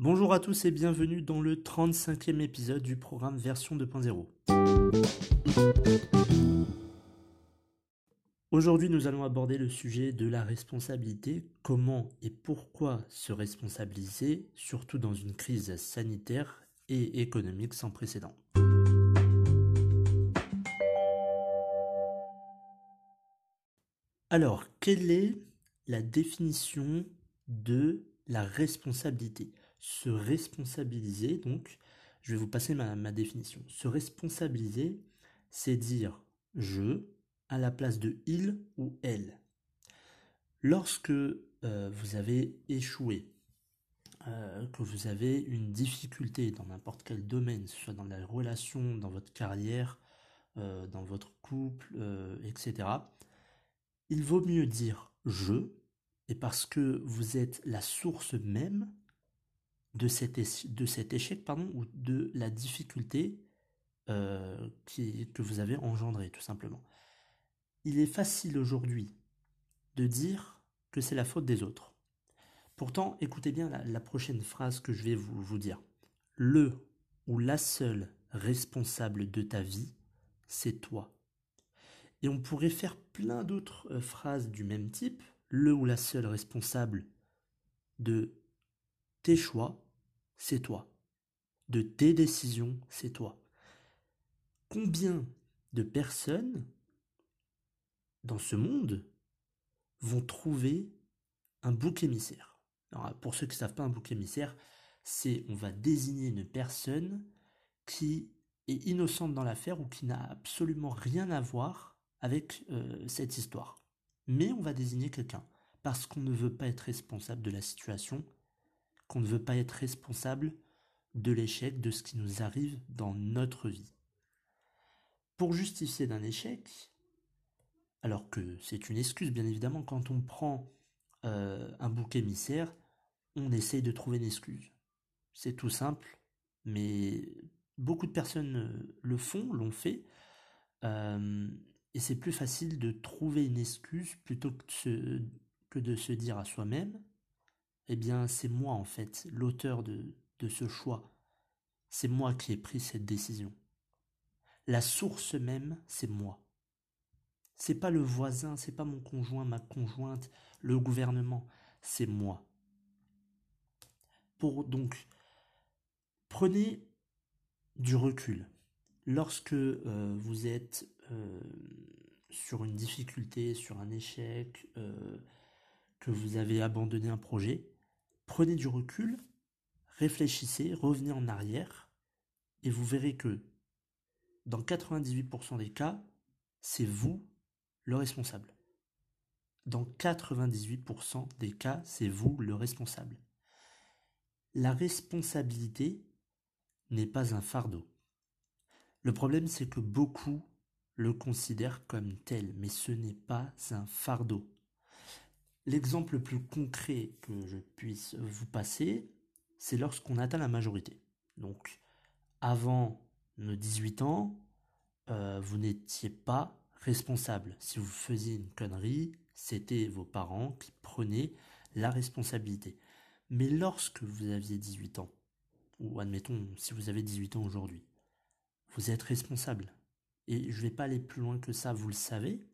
Bonjour à tous et bienvenue dans le 35e épisode du programme version 2.0. Aujourd'hui nous allons aborder le sujet de la responsabilité, comment et pourquoi se responsabiliser, surtout dans une crise sanitaire et économique sans précédent. Alors, quelle est la définition de la responsabilité? Se responsabiliser, donc, je vais vous passer ma, définition. Se responsabiliser, c'est dire je à la place de il ou elle. Lorsque euh, vous avez échoué, euh, que vous avez une difficulté dans n'importe quel domaine, soit dans la relation, dans votre carrière, euh, dans votre couple, etc., il vaut mieux dire je, et parce que vous êtes la source même de cet, de cet échec pardon, ou de la difficulté euh, qui, que vous avez engendré, tout simplement. Il est facile aujourd'hui de dire que c'est la faute des autres. Pourtant, écoutez bien la, prochaine phrase que je vais vous, vous dire. Le ou la seule responsable de ta vie, c'est toi. Et on pourrait faire plein d'autres euh, phrases du même type. Le ou la seule responsable de tes choix, c'est toi. De tes décisions, c'est toi. Combien de personnes dans ce monde vont trouver un bouc émissaire? Pour ceux qui ne savent pas, un bouc émissaire, c'est on va désigner une personne qui est innocente dans l'affaire ou qui n'a absolument rien à voir avec euh, cette histoire. Mais on va désigner quelqu'un parce qu'on ne veut pas être responsable de la situation ne veut pas être responsable de l'échec de ce qui nous arrive dans notre vie. Pour justifier d'un échec, alors que c'est une excuse bien évidemment, quand on prend euh, un bouc émissaire, on essaye de trouver une excuse. C'est tout simple, mais beaucoup de personnes euh, le font, l'ont fait, euh, et c'est plus facile de trouver une excuse plutôt que de se dire à soi-même eh bien c'est moi en fait, l'auteur de, ce choix. C'est moi qui ai pris cette décision. La source même, c'est moi. C'est pas le voisin, c'est pas mon conjoint, ma conjointe, le gouvernement, c'est moi. Pour donc prenez du recul. Lorsque euh, vous êtes euh, sur une difficulté, sur un échec, euh, que vous avez abandonné un projet, Prenez du recul, réfléchissez, revenez en arrière, et vous verrez que dans 98% des cas, c'est vous le responsable. Dans 98% des cas, c'est vous le responsable. La responsabilité n'est pas un fardeau. Le problème, c'est que beaucoup le considèrent comme tel, mais ce n'est pas un fardeau. L'exemple le plus concret que je puisse vous passer, c'est lorsqu'on atteint la majorité. Donc, avant nos 18 ans, euh, vous n'étiez pas responsable. Si vous faisiez une connerie, c'était vos parents qui prenaient la responsabilité. Mais lorsque vous aviez 18 ans, ou admettons si vous avez 18 ans aujourd'hui, vous êtes responsable. Et je ne vais pas aller plus loin que ça, vous le savez,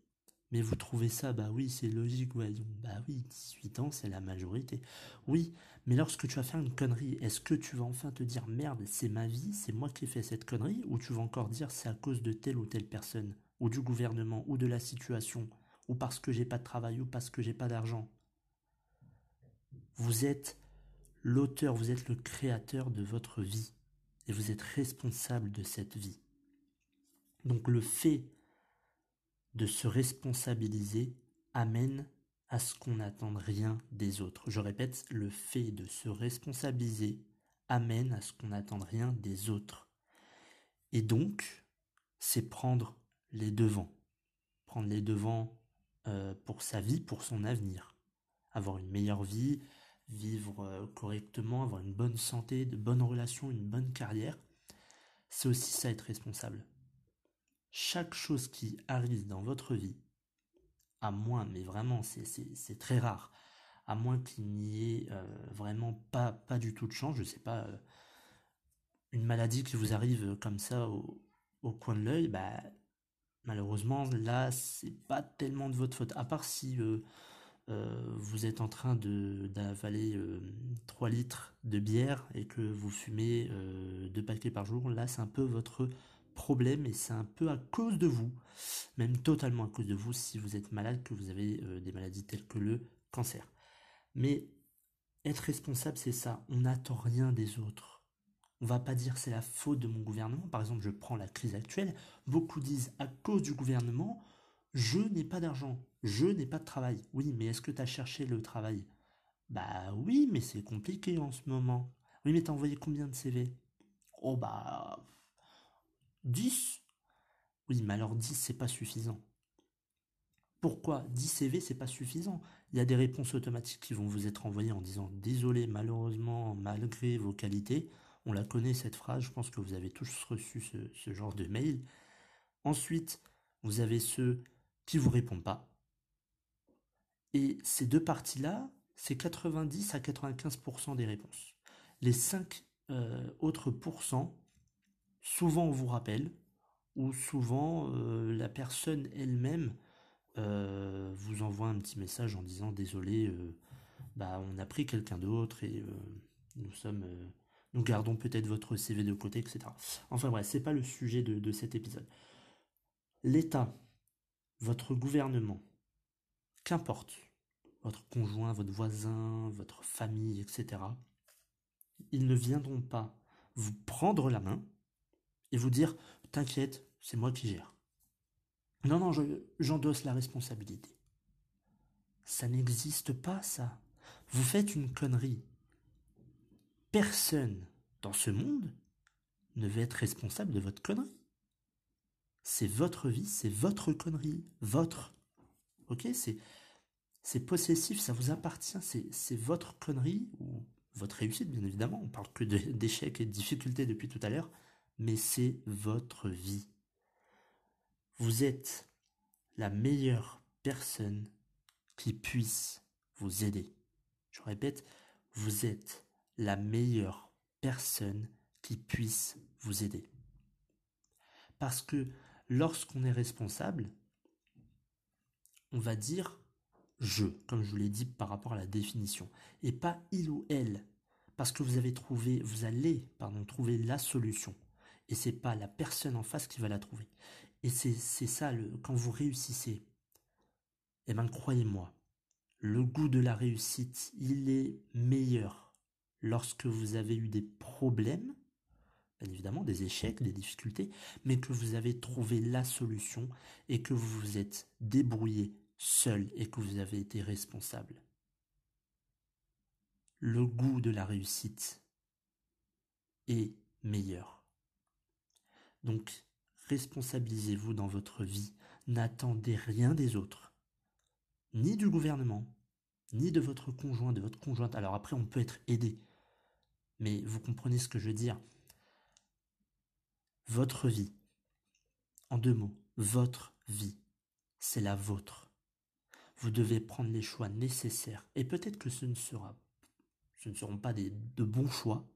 mais vous trouvez ça, bah oui, c'est logique. Bah oui, 18 ans, c'est la majorité. Oui, mais lorsque tu vas faire une connerie, est-ce que tu vas enfin te dire merde, c'est ma vie, c'est moi qui ai fait cette connerie, ou tu vas encore dire c'est à cause de telle ou telle personne, ou du gouvernement, ou de la situation, ou parce que j'ai pas de travail, ou parce que j'ai pas d'argent? Vous êtes l'auteur, vous êtes le créateur de votre vie, et vous êtes responsable de cette vie. Donc le fait de se responsabiliser amène à ce qu'on n'attende rien des autres. Je répète, le fait de se responsabiliser amène à ce qu'on n'attende rien des autres. Et donc, c'est prendre les devants. Prendre les devants euh, pour sa vie, pour son avenir. Avoir une meilleure vie, vivre euh, correctement, avoir une bonne santé, de bonnes relations, une bonne carrière. C'est aussi ça être responsable. Chaque chose qui arrive dans votre vie, à moins, mais vraiment c'est très rare, à moins qu'il n'y ait euh, vraiment pas, du tout de chance, je sais pas, euh, une maladie qui vous arrive comme ça au, coin de l'œil, bah malheureusement là c'est pas tellement de votre faute. À part si euh, vous êtes en train d'avaler 3 litres de bière et que vous fumez deux paquets par jour, là c'est un peu votre problème et c'est un peu à cause de vous, même totalement à cause de vous si vous êtes malade, que vous avez euh, des maladies telles que le cancer. Mais être responsable, c'est ça. On n'attend rien des autres. On va pas dire c'est la faute de mon gouvernement. Par exemple, je prends la crise actuelle. Beaucoup disent à cause du gouvernement, je n'ai pas d'argent, je n'ai pas de travail. Oui, mais est-ce que tu as cherché le travail? Bah oui, mais c'est compliqué en ce moment. Oui, mais t'as envoyé combien de CV Oh bah 10 Oui, mais alors 10, c'est pas suffisant. Pourquoi 10 CV, c'est pas suffisant? Il y a des réponses automatiques qui vont vous être envoyées en disant Désolé, malheureusement, malgré vos qualités. On la connaît cette phrase, je pense que vous avez tous reçu ce, genre de mail. Ensuite, vous avez ceux qui vous répondent pas. Et ces deux parties-là, c'est 90 à 95% des réponses. Les 5 euh, autres pourcents, souvent on vous rappelle, ou souvent euh, la personne elle-même euh, vous envoie un petit message en disant désolé, euh, bah on a pris quelqu'un d'autre et nous sommes, nous gardons peut-être votre CV de côté, etc. Enfin bref, c'est pas le sujet de, de cet épisode. L'État, votre gouvernement, qu'importe, votre conjoint, votre voisin, votre famille, etc. Ils ne viendront pas vous prendre la main et vous dire T'inquiète, c'est moi qui gère. Non, non, j'endosse la responsabilité. Ça n'existe pas, ça. Vous faites une connerie. Personne dans ce monde ne veut être responsable de votre connerie. C'est votre vie, c'est votre connerie, votre. Ok, c'est c'est possessif, ça vous appartient, c'est votre connerie ou votre réussite, bien évidemment. On parle que d'échecs et de difficultés depuis tout à l'heure mais c'est votre vie. Vous êtes la meilleure personne qui puisse vous aider. Je répète, vous êtes la meilleure personne qui puisse vous aider. Parce que lorsqu'on est responsable, on va dire je, comme je vous l'ai dit par rapport à la définition, et pas il ou elle, parce que vous avez trouvé, vous allez, pardon, trouver la solution et c'est pas la personne en face qui va la trouver. Et c'est ça, le, quand vous réussissez, eh ben croyez-moi, le goût de la réussite, il est meilleur lorsque vous avez eu des problèmes, bien évidemment des échecs, des difficultés, mais que vous avez trouvé la solution et que vous vous êtes débrouillé seul et que vous avez été responsable. Le goût de la réussite est meilleur. Donc, responsabilisez-vous dans votre vie. N'attendez rien des autres, ni du gouvernement, ni de votre conjoint, de votre conjointe. Alors après, on peut être aidé. Mais vous comprenez ce que je veux dire. Votre vie, en deux mots, votre vie, c'est la vôtre. Vous devez prendre les choix nécessaires. Et peut-être que ce ne sera, ce ne seront pas des, de bons choix,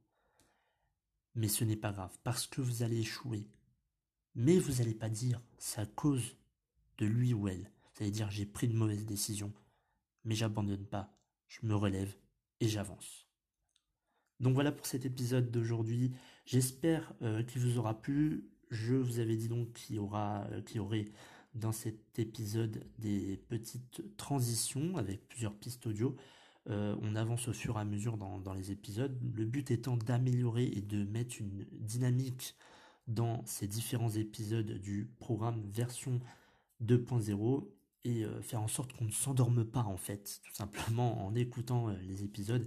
mais ce n'est pas grave, parce que vous allez échouer. Mais vous n'allez pas dire c'est à cause de lui ou elle. Vous allez dire j'ai pris une mauvaise décision, mais j'abandonne pas, je me relève et j'avance. Donc voilà pour cet épisode d'aujourd'hui. J'espère euh, qu'il vous aura plu. Je vous avais dit donc qu'il aura, euh, qu'il y aurait dans cet épisode des petites transitions avec plusieurs pistes audio. Euh, on avance au fur et à mesure dans, les épisodes. Le but étant d'améliorer et de mettre une dynamique dans ces différents épisodes du programme version 2.0 et faire en sorte qu'on ne s'endorme pas en fait, tout simplement en écoutant les épisodes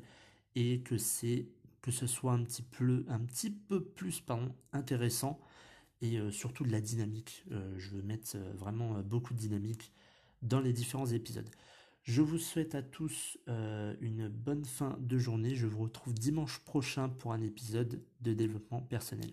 et que c'est que ce soit un petit peu, plus intéressant et surtout de la dynamique. je veux mettre vraiment beaucoup de dynamique dans les différents épisodes. Je vous souhaite à tous une bonne fin de journée. Je vous retrouve dimanche prochain pour un épisode de développement personnel.